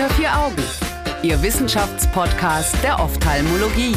Unter vier Augen, Ihr Wissenschaftspodcast der Ophthalmologie.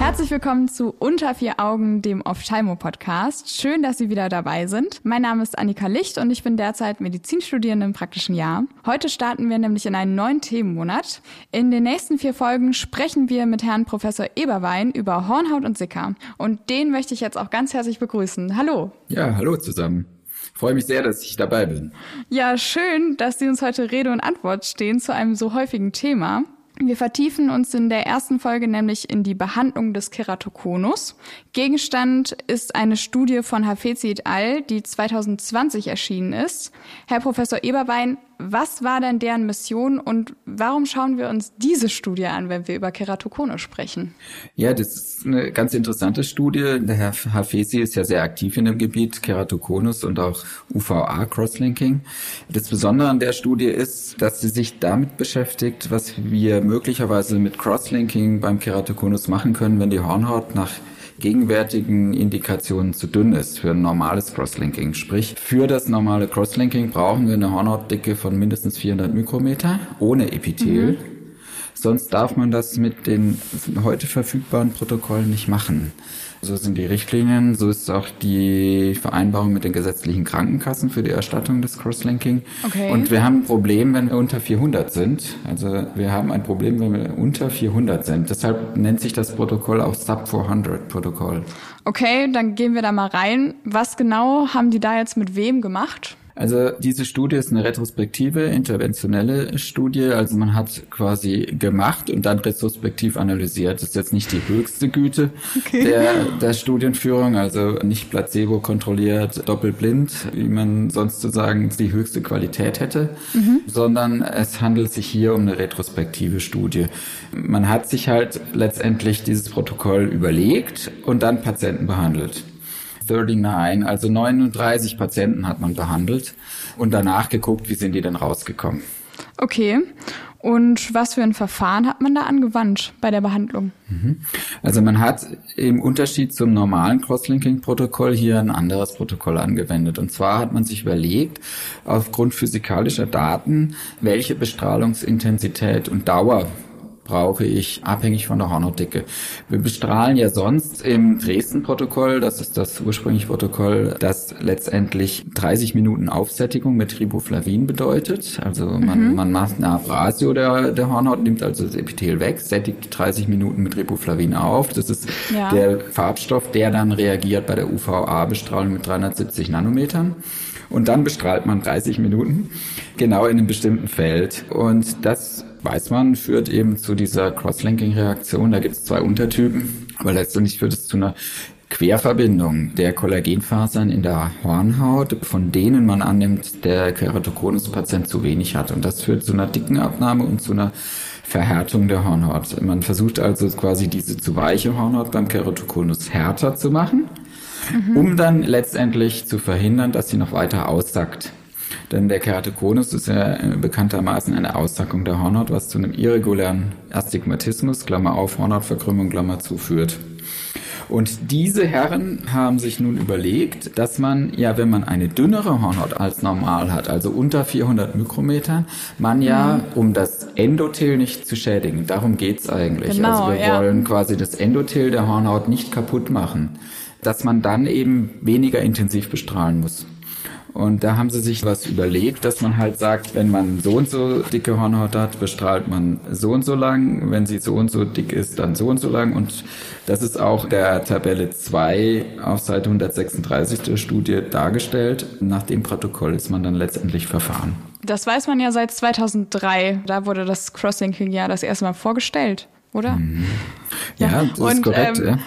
Herzlich willkommen zu Unter vier Augen, dem Ophthalmo-Podcast. Schön, dass Sie wieder dabei sind. Mein Name ist Annika Licht und ich bin derzeit Medizinstudierende im praktischen Jahr. Heute starten wir nämlich in einen neuen Themenmonat. In den nächsten vier Folgen sprechen wir mit Herrn Professor Eberwein über Hornhaut und Sicker. Und den möchte ich jetzt auch ganz herzlich begrüßen. Hallo. Ja, hallo zusammen freue mich sehr, dass ich dabei bin. Ja, schön, dass Sie uns heute Rede und Antwort stehen zu einem so häufigen Thema. Wir vertiefen uns in der ersten Folge nämlich in die Behandlung des Keratokonus. Gegenstand ist eine Studie von Hafezi et al., die 2020 erschienen ist. Herr Professor Eberwein, was war denn deren Mission und warum schauen wir uns diese Studie an, wenn wir über Keratokonus sprechen? Ja, das ist eine ganz interessante Studie. Der Herr Hafesi ist ja sehr aktiv in dem Gebiet Keratokonus und auch UVA-Crosslinking. Das Besondere an der Studie ist, dass sie sich damit beschäftigt, was wir möglicherweise mit Crosslinking beim Keratokonus machen können, wenn die Hornhaut nach gegenwärtigen Indikationen zu dünn ist für ein normales Crosslinking. Sprich, für das normale Crosslinking brauchen wir eine Hornhautdicke von mindestens 400 Mikrometer ohne Epithel. Mhm. Sonst darf man das mit den heute verfügbaren Protokollen nicht machen. So sind die Richtlinien, so ist auch die Vereinbarung mit den gesetzlichen Krankenkassen für die Erstattung des Crosslinking. Okay. Und wir haben ein Problem, wenn wir unter 400 sind. Also wir haben ein Problem, wenn wir unter 400 sind. Deshalb nennt sich das Protokoll auch Sub 400 Protokoll. Okay, dann gehen wir da mal rein. Was genau haben die da jetzt mit wem gemacht? Also diese Studie ist eine retrospektive, interventionelle Studie. Also man hat quasi gemacht und dann retrospektiv analysiert. Das ist jetzt nicht die höchste Güte okay. der, der Studienführung, also nicht placebo kontrolliert, doppelblind, wie man sonst sozusagen die höchste Qualität hätte, mhm. sondern es handelt sich hier um eine retrospektive Studie. Man hat sich halt letztendlich dieses Protokoll überlegt und dann Patienten behandelt. 39, also 39 Patienten hat man behandelt und danach geguckt, wie sind die denn rausgekommen. Okay. Und was für ein Verfahren hat man da angewandt bei der Behandlung? Mhm. Also man hat im Unterschied zum normalen Crosslinking-Protokoll hier ein anderes Protokoll angewendet. Und zwar hat man sich überlegt, aufgrund physikalischer Daten, welche Bestrahlungsintensität und Dauer brauche ich abhängig von der Hornhautdicke. Wir bestrahlen ja sonst im Dresden-Protokoll, das ist das ursprüngliche Protokoll, das letztendlich 30 Minuten Aufsättigung mit Riboflavin bedeutet. Also man, mhm. man macht eine Abrasio der, der Hornhaut, nimmt also das Epithel weg, sättigt 30 Minuten mit Riboflavin auf. Das ist ja. der Farbstoff, der dann reagiert bei der UVA-Bestrahlung mit 370 Nanometern. Und dann bestrahlt man 30 Minuten genau in einem bestimmten Feld. Und das weiß man, führt eben zu dieser Crosslinking-Reaktion. Da gibt es zwei Untertypen, aber letztendlich führt es zu einer Querverbindung der Kollagenfasern in der Hornhaut, von denen man annimmt, der Keratokonus-Patient zu wenig hat. Und das führt zu einer dicken Abnahme und zu einer Verhärtung der Hornhaut. Man versucht also quasi diese zu weiche Hornhaut beim Keratokonus härter zu machen, mhm. um dann letztendlich zu verhindern, dass sie noch weiter aussackt. Denn der Keratokonus ist ja äh, bekanntermaßen eine Aussackung der Hornhaut, was zu einem irregulären Astigmatismus, Klammer auf, Hornhautverkrümmung, Klammer zuführt. Und diese Herren haben sich nun überlegt, dass man ja, wenn man eine dünnere Hornhaut als normal hat, also unter 400 Mikrometer, man ja, mhm. um das Endothel nicht zu schädigen, darum geht's eigentlich. Genau, also wir ja. wollen quasi das Endothel der Hornhaut nicht kaputt machen, dass man dann eben weniger intensiv bestrahlen muss. Und da haben sie sich was überlegt, dass man halt sagt, wenn man so und so dicke Hornhaut hat, bestrahlt man so und so lang. Wenn sie so und so dick ist, dann so und so lang. Und das ist auch der Tabelle 2 auf Seite 136 der Studie dargestellt. Nach dem Protokoll ist man dann letztendlich verfahren. Das weiß man ja seit 2003. Da wurde das Crosslinking ja das erste Mal vorgestellt, oder? Mhm. Ja, ja, das und, ist korrekt. Ähm, ja.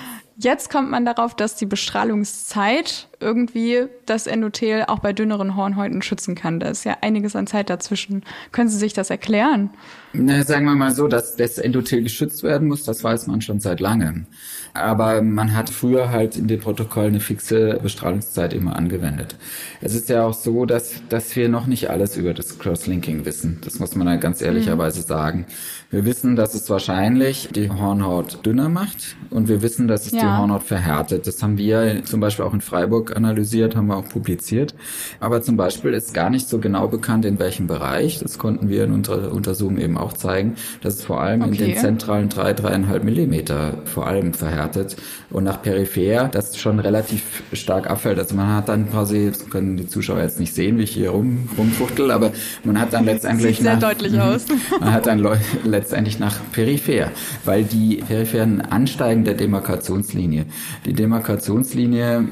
Jetzt kommt man darauf, dass die Bestrahlungszeit irgendwie das Endothel auch bei dünneren Hornhäuten schützen kann. Da ist ja einiges an Zeit dazwischen. Können Sie sich das erklären? Na, sagen wir mal so, dass das Endothel geschützt werden muss, das weiß man schon seit langem. Aber man hat früher halt in dem Protokoll eine fixe Bestrahlungszeit immer angewendet. Es ist ja auch so, dass, dass wir noch nicht alles über das Crosslinking wissen. Das muss man ja ganz ehrlicherweise mhm. sagen. Wir wissen, dass es wahrscheinlich die Hornhaut dünner macht und wir wissen, dass es ja. die Hornhaut verhärtet. Das haben wir zum Beispiel auch in Freiburg Analysiert, haben wir auch publiziert. Aber zum Beispiel ist gar nicht so genau bekannt, in welchem Bereich. Das konnten wir in unserer Untersuchung eben auch zeigen, dass es vor allem okay. in den zentralen drei, dreieinhalb Millimeter vor allem verhärtet und nach peripher das schon relativ stark abfällt. Also man hat dann quasi, das können die Zuschauer jetzt nicht sehen, wie ich hier rum, rumfuchtel, aber man hat dann letztendlich Sieht sehr nach, deutlich aus. man hat dann letztendlich nach peripher, weil die peripheren Ansteigen der Demarkationslinie. Die Demarkationslinie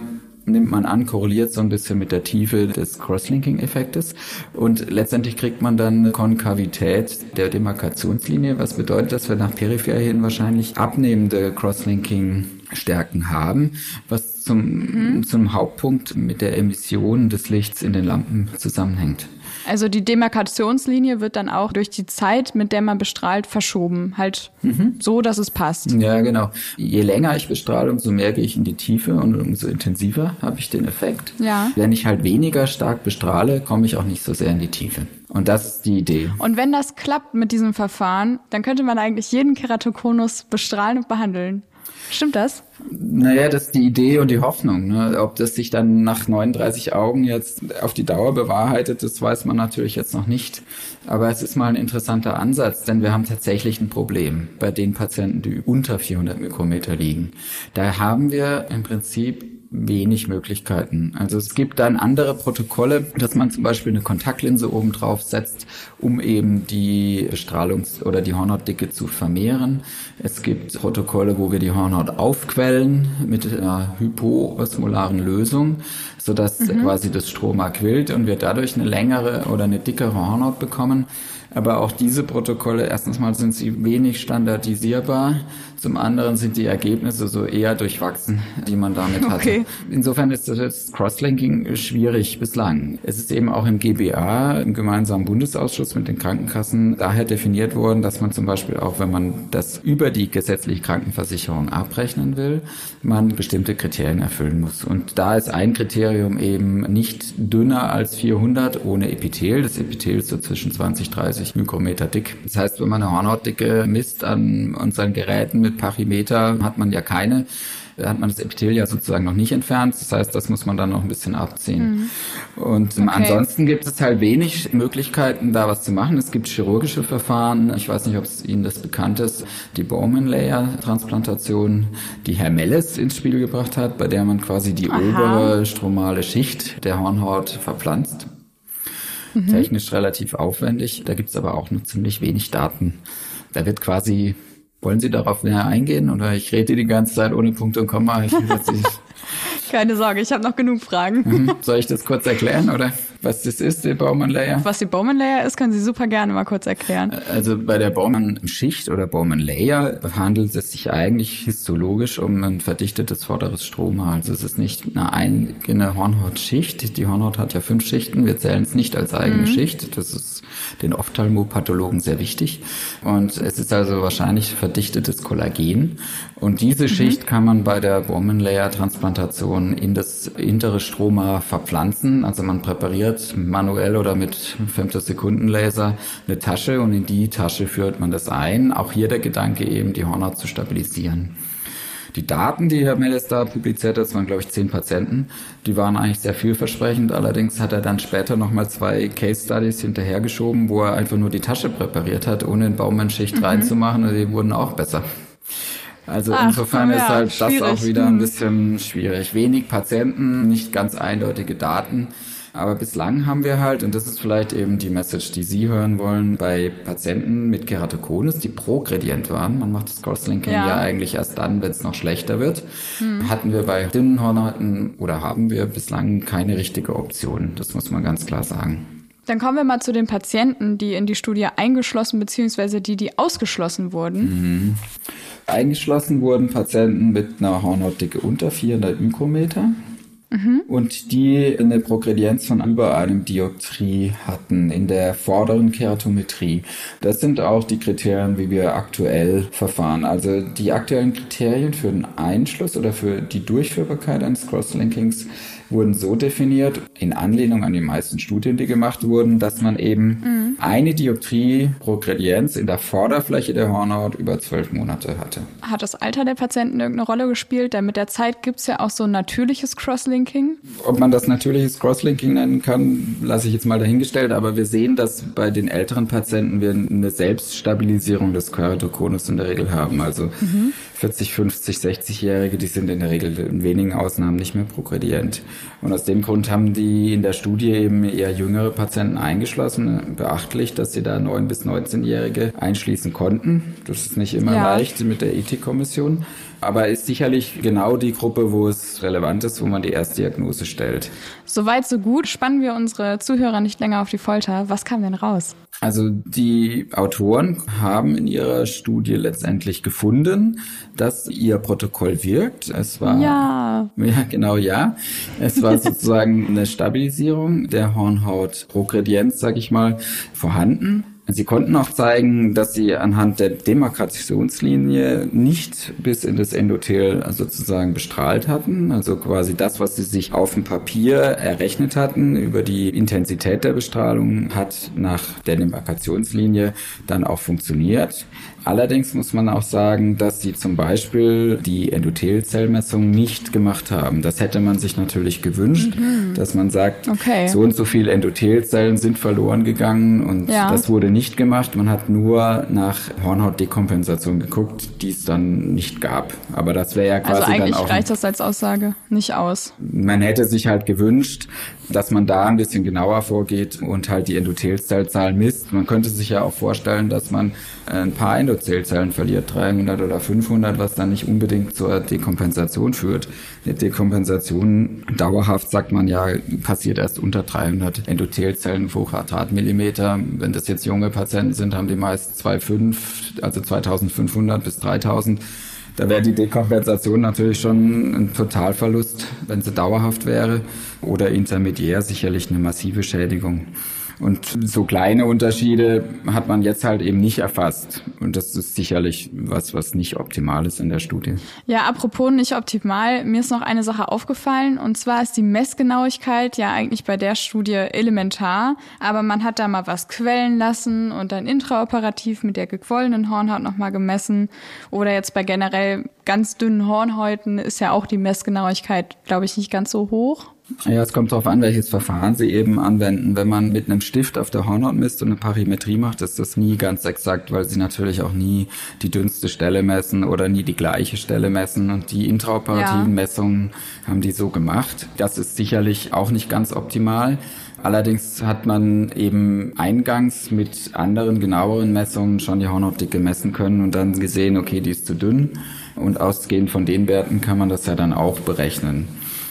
nimmt man an, korreliert so ein bisschen mit der Tiefe des Crosslinking-Effektes und letztendlich kriegt man dann Konkavität der Demarkationslinie, was bedeutet, dass wir nach peripher hin wahrscheinlich abnehmende Crosslinking-Stärken haben, was zum, mhm. zum Hauptpunkt mit der Emission des Lichts in den Lampen zusammenhängt. Also die Demarkationslinie wird dann auch durch die Zeit, mit der man bestrahlt, verschoben. Halt mhm. so, dass es passt. Ja, genau. Je länger ich bestrahle, umso mehr gehe ich in die Tiefe und umso intensiver habe ich den Effekt. Ja. Wenn ich halt weniger stark bestrahle, komme ich auch nicht so sehr in die Tiefe. Und das ist die Idee. Und wenn das klappt mit diesem Verfahren, dann könnte man eigentlich jeden Keratokonus bestrahlen und behandeln. Stimmt das? Naja, das ist die Idee und die Hoffnung. Ne? Ob das sich dann nach 39 Augen jetzt auf die Dauer bewahrheitet, das weiß man natürlich jetzt noch nicht. Aber es ist mal ein interessanter Ansatz, denn wir haben tatsächlich ein Problem bei den Patienten, die unter 400 Mikrometer liegen. Da haben wir im Prinzip wenig Möglichkeiten. Also es gibt dann andere Protokolle, dass man zum Beispiel eine Kontaktlinse oben drauf setzt, um eben die Strahlungs- oder die Hornhautdicke zu vermehren. Es gibt Protokolle, wo wir die Hornhaut aufquellen mit einer hypoosmolaren Lösung, sodass mhm. quasi das Stroma quillt und wir dadurch eine längere oder eine dickere Hornhaut bekommen. Aber auch diese Protokolle, erstens mal sind sie wenig standardisierbar. Zum anderen sind die Ergebnisse so eher durchwachsen, die man damit okay. hatte. Insofern ist das Crosslinking schwierig bislang. Es ist eben auch im GBA, im gemeinsamen Bundesausschuss mit den Krankenkassen, daher definiert worden, dass man zum Beispiel auch, wenn man das über die gesetzliche Krankenversicherung abrechnen will, man bestimmte Kriterien erfüllen muss. Und da ist ein Kriterium eben nicht dünner als 400 ohne Epithel. Das Epithel ist so zwischen 20, 30 Mikrometer dick. Das heißt, wenn man eine Hornhautdicke misst an unseren Geräten mit Parimeter, hat man ja keine hat man das Epithel ja sozusagen noch nicht entfernt. Das heißt, das muss man dann noch ein bisschen abziehen. Mhm. Und okay. ansonsten gibt es halt wenig Möglichkeiten, da was zu machen. Es gibt chirurgische Verfahren. Ich weiß nicht, ob es Ihnen das bekannt ist. Die Bowman-Layer-Transplantation, die Herr Melles ins Spiel gebracht hat, bei der man quasi die Aha. obere stromale Schicht der Hornhaut verpflanzt. Mhm. Technisch relativ aufwendig. Da gibt es aber auch nur ziemlich wenig Daten. Da wird quasi wollen Sie darauf näher eingehen oder ich rede die ganze Zeit ohne Punkt und Komma? Ich, Keine Sorge, ich habe noch genug Fragen. Mhm. Soll ich das kurz erklären oder? Was das ist, der Bowman Layer? Was die Bowman Layer ist, können Sie super gerne mal kurz erklären. Also bei der Bowman Schicht oder Bowman Layer handelt es sich eigentlich histologisch um ein verdichtetes vorderes Stroma. Also es ist nicht eine eigene Hornhautschicht. Die Hornhaut hat ja fünf Schichten. Wir zählen es nicht als eigene mhm. Schicht. Das ist den Ophthalmopathologen sehr wichtig. Und es ist also wahrscheinlich verdichtetes Kollagen. Und diese mhm. Schicht kann man bei der Bowman Layer Transplantation in das hintere Stroma verpflanzen. Also man präpariert operiert, manuell oder mit Femtosekundenlaser, eine Tasche und in die Tasche führt man das ein. Auch hier der Gedanke eben, die Hornhaut zu stabilisieren. Die Daten, die Herr Mellis da publiziert hat, das waren glaube ich zehn Patienten, die waren eigentlich sehr vielversprechend. Allerdings hat er dann später nochmal zwei Case Studies hinterhergeschoben, wo er einfach nur die Tasche präpariert hat, ohne in Baumannschicht mhm. reinzumachen und die wurden auch besser. Also Ach, insofern ja, ist halt das auch wieder ein mhm. bisschen schwierig. Wenig Patienten, nicht ganz eindeutige Daten. Aber bislang haben wir halt, und das ist vielleicht eben die Message, die Sie hören wollen, bei Patienten mit Keratokonus, die progredient waren, man macht das Crosslinking ja, ja eigentlich erst dann, wenn es noch schlechter wird, hm. hatten wir bei dünnen Hornhäuten oder haben wir bislang keine richtige Option. Das muss man ganz klar sagen. Dann kommen wir mal zu den Patienten, die in die Studie eingeschlossen bzw. die, die ausgeschlossen wurden. Mhm. Eingeschlossen wurden Patienten mit einer Hornhautdicke unter 400 Mikrometer mhm. und die eine Progredienz von über einem Dioptrie hatten in der vorderen Keratometrie. Das sind auch die Kriterien, wie wir aktuell verfahren. Also die aktuellen Kriterien für den Einschluss oder für die Durchführbarkeit eines Crosslinkings wurden so definiert, in Anlehnung an die meisten Studien, die gemacht wurden, dass man eben mhm. eine Dioptrie pro Gradienz in der Vorderfläche der Hornhaut über zwölf Monate hatte. Hat das Alter der Patienten irgendeine Rolle gespielt? Denn mit der Zeit gibt es ja auch so ein natürliches Crosslinking? Ob man das natürliches Crosslinking nennen kann, lasse ich jetzt mal dahingestellt, aber wir sehen, dass bei den älteren Patienten wir eine Selbststabilisierung des Keratokonus in der Regel haben. Also mhm. 40, 50, 60-Jährige, die sind in der Regel in wenigen Ausnahmen nicht mehr progredient. Und aus dem Grund haben die in der Studie eben eher jüngere Patienten eingeschlossen. Beachtlich, dass sie da 9 bis 19-Jährige einschließen konnten. Das ist nicht immer ja. leicht mit der Ethikkommission aber ist sicherlich genau die Gruppe, wo es relevant ist, wo man die Erstdiagnose stellt. Soweit, so gut. Spannen wir unsere Zuhörer nicht länger auf die Folter. Was kam denn raus? Also die Autoren haben in ihrer Studie letztendlich gefunden, dass ihr Protokoll wirkt. Es war ja, ja genau ja. Es war sozusagen eine Stabilisierung der Hornhaut-Progredienz, sag ich mal, vorhanden. Sie konnten auch zeigen, dass sie anhand der Demarkationslinie nicht bis in das Endothel sozusagen bestrahlt hatten. Also quasi das, was sie sich auf dem Papier errechnet hatten über die Intensität der Bestrahlung, hat nach der Demarkationslinie dann auch funktioniert. Allerdings muss man auch sagen, dass sie zum Beispiel die Endothelzellmessung nicht gemacht haben. Das hätte man sich natürlich gewünscht, mhm. dass man sagt, okay. so und so viele Endothelzellen sind verloren gegangen und ja. das wurde nicht gemacht. Man hat nur nach Hornhautdekompensation geguckt, die es dann nicht gab. Aber das wäre ja quasi also eigentlich dann auch reicht das als Aussage nicht aus. Man hätte sich halt gewünscht, dass man da ein bisschen genauer vorgeht und halt die Endothelzellzahlen misst. Man könnte sich ja auch vorstellen, dass man ein paar Endothelzellen verliert, 300 oder 500, was dann nicht unbedingt zur Dekompensation führt. Dekompensation dauerhaft, sagt man ja, passiert erst unter 300 Endothelzellen pro Quadratmillimeter. Wenn das jetzt junge Patienten sind, haben die meist 2,5, also 2500 bis 3000 da wäre die Dekompensation natürlich schon ein Totalverlust, wenn sie dauerhaft wäre. Oder intermediär sicherlich eine massive Schädigung. Und so kleine Unterschiede hat man jetzt halt eben nicht erfasst. Und das ist sicherlich was, was nicht optimal ist in der Studie. Ja, apropos nicht optimal, mir ist noch eine Sache aufgefallen. Und zwar ist die Messgenauigkeit ja eigentlich bei der Studie elementar. Aber man hat da mal was quellen lassen und dann intraoperativ mit der gequollenen Hornhaut nochmal gemessen. Oder jetzt bei generell ganz dünnen Hornhäuten ist ja auch die Messgenauigkeit, glaube ich, nicht ganz so hoch. Ja, es kommt darauf an, welches Verfahren Sie eben anwenden. Wenn man mit einem Stift auf der Hornhaut misst und eine Parimetrie macht, ist das nie ganz exakt, weil Sie natürlich auch nie die dünnste Stelle messen oder nie die gleiche Stelle messen. Und die intraoperativen ja. Messungen haben die so gemacht. Das ist sicherlich auch nicht ganz optimal. Allerdings hat man eben eingangs mit anderen genaueren Messungen schon die Hornhautdicke messen können und dann gesehen, okay, die ist zu dünn. Und ausgehend von den Werten kann man das ja dann auch berechnen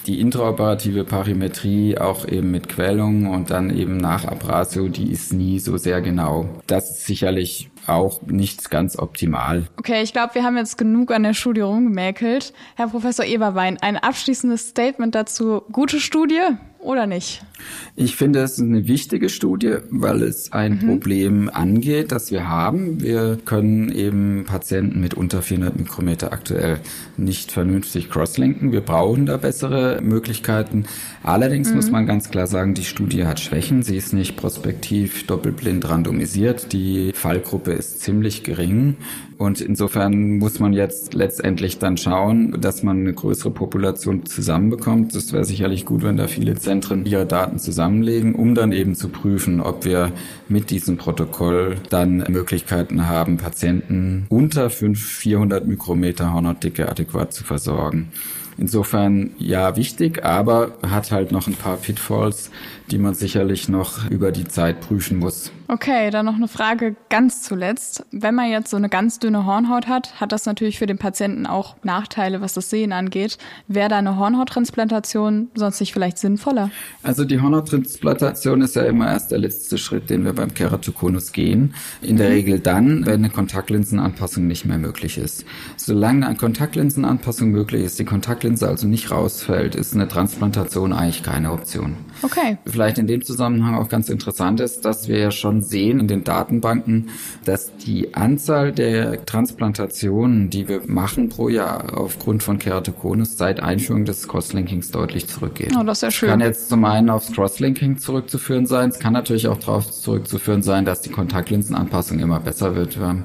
die intraoperative Parimetrie auch eben mit Quellung und dann eben nach Abrasio, die ist nie so sehr genau. Das ist sicherlich auch nicht ganz optimal. Okay, ich glaube, wir haben jetzt genug an der Studie rumgemäkelt. Herr Professor Eberwein, ein abschließendes Statement dazu. Gute Studie oder nicht? Ich finde, es ist eine wichtige Studie, weil es ein mhm. Problem angeht, das wir haben. Wir können eben Patienten mit unter 400 Mikrometer aktuell nicht vernünftig crosslinken. Wir brauchen da bessere Möglichkeiten. Allerdings mhm. muss man ganz klar sagen, die Studie hat Schwächen. Sie ist nicht prospektiv doppelblind randomisiert. Die Fallgruppe ist ziemlich gering. Und insofern muss man jetzt letztendlich dann schauen, dass man eine größere Population zusammenbekommt. Das wäre sicherlich gut, wenn da viele Zentren ihre Daten zusammenlegen, um dann eben zu prüfen, ob wir mit diesem Protokoll dann Möglichkeiten haben, Patienten unter 5, 400 Mikrometer Hornhautdicke adäquat zu versorgen. Insofern ja wichtig, aber hat halt noch ein paar Pitfalls, die man sicherlich noch über die Zeit prüfen muss. Okay, dann noch eine Frage ganz zuletzt. Wenn man jetzt so eine ganz dünne Hornhaut hat, hat das natürlich für den Patienten auch Nachteile, was das Sehen angeht. Wäre da eine Hornhauttransplantation sonst nicht vielleicht sinnvoller? Also die Hornhauttransplantation ist ja immer erst der letzte Schritt, den wir beim Keratokonus gehen. In der mhm. Regel dann, wenn eine Kontaktlinsenanpassung nicht mehr möglich ist. Solange eine Kontaktlinsenanpassung möglich ist, die Kontaktlinse also nicht rausfällt, ist eine Transplantation eigentlich keine Option. Okay vielleicht in dem Zusammenhang auch ganz interessant ist, dass wir ja schon sehen in den Datenbanken, dass die Anzahl der Transplantationen, die wir machen pro Jahr aufgrund von Keratokonus seit Einführung des Crosslinkings deutlich zurückgeht. Oh, das ist ja schön. Kann jetzt zum einen aufs Crosslinking zurückzuführen sein. Es kann natürlich auch darauf zurückzuführen sein, dass die Kontaktlinsenanpassung immer besser wird. Wir haben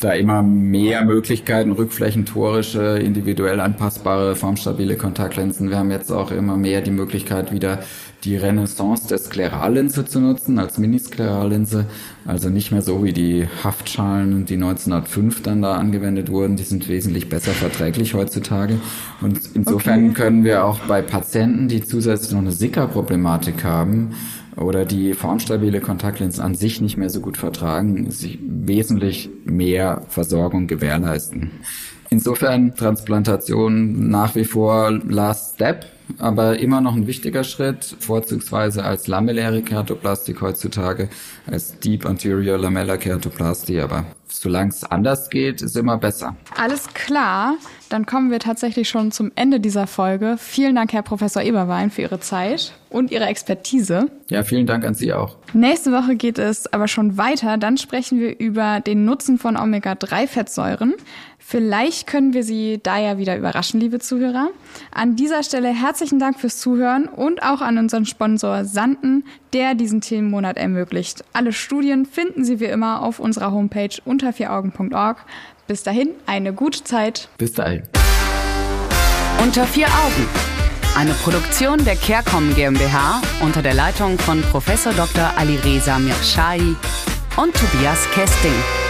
da immer mehr Möglichkeiten, rückflächentorische, individuell anpassbare, formstabile Kontaktlinsen. Wir haben jetzt auch immer mehr die Möglichkeit, wieder die Renaissance der Sklerallinse zu nutzen, als Minisklerallinse. Also nicht mehr so wie die Haftschalen, die 1905 dann da angewendet wurden. Die sind wesentlich besser verträglich heutzutage. Und insofern okay. können wir auch bei Patienten, die zusätzlich noch eine Sicker-Problematik haben, oder die formstabile Kontaktlinsen an sich nicht mehr so gut vertragen, sich wesentlich mehr Versorgung gewährleisten. Insofern Transplantation nach wie vor Last Step, aber immer noch ein wichtiger Schritt, vorzugsweise als lamelläre Keratoplastik heutzutage, als Deep Anterior Lamellar Keratoplastie, aber solange es anders geht, ist immer besser. Alles klar, dann kommen wir tatsächlich schon zum Ende dieser Folge. Vielen Dank, Herr Professor Eberwein, für Ihre Zeit und Ihre Expertise. Ja, vielen Dank an Sie auch. Nächste Woche geht es aber schon weiter. Dann sprechen wir über den Nutzen von Omega-3-Fettsäuren. Vielleicht können wir Sie da ja wieder überraschen, liebe Zuhörer. An dieser Stelle herzlichen Dank fürs Zuhören und auch an unseren Sponsor Sanden, der diesen Themenmonat ermöglicht. Alle Studien finden Sie wie immer auf unserer Homepage unter vieraugen.org. Bis dahin, eine gute Zeit. Bis dahin. Unter vier Augen. Eine Produktion der CareCom GmbH unter der Leitung von Prof. Dr. Alireza Mirshahi und Tobias Kesting.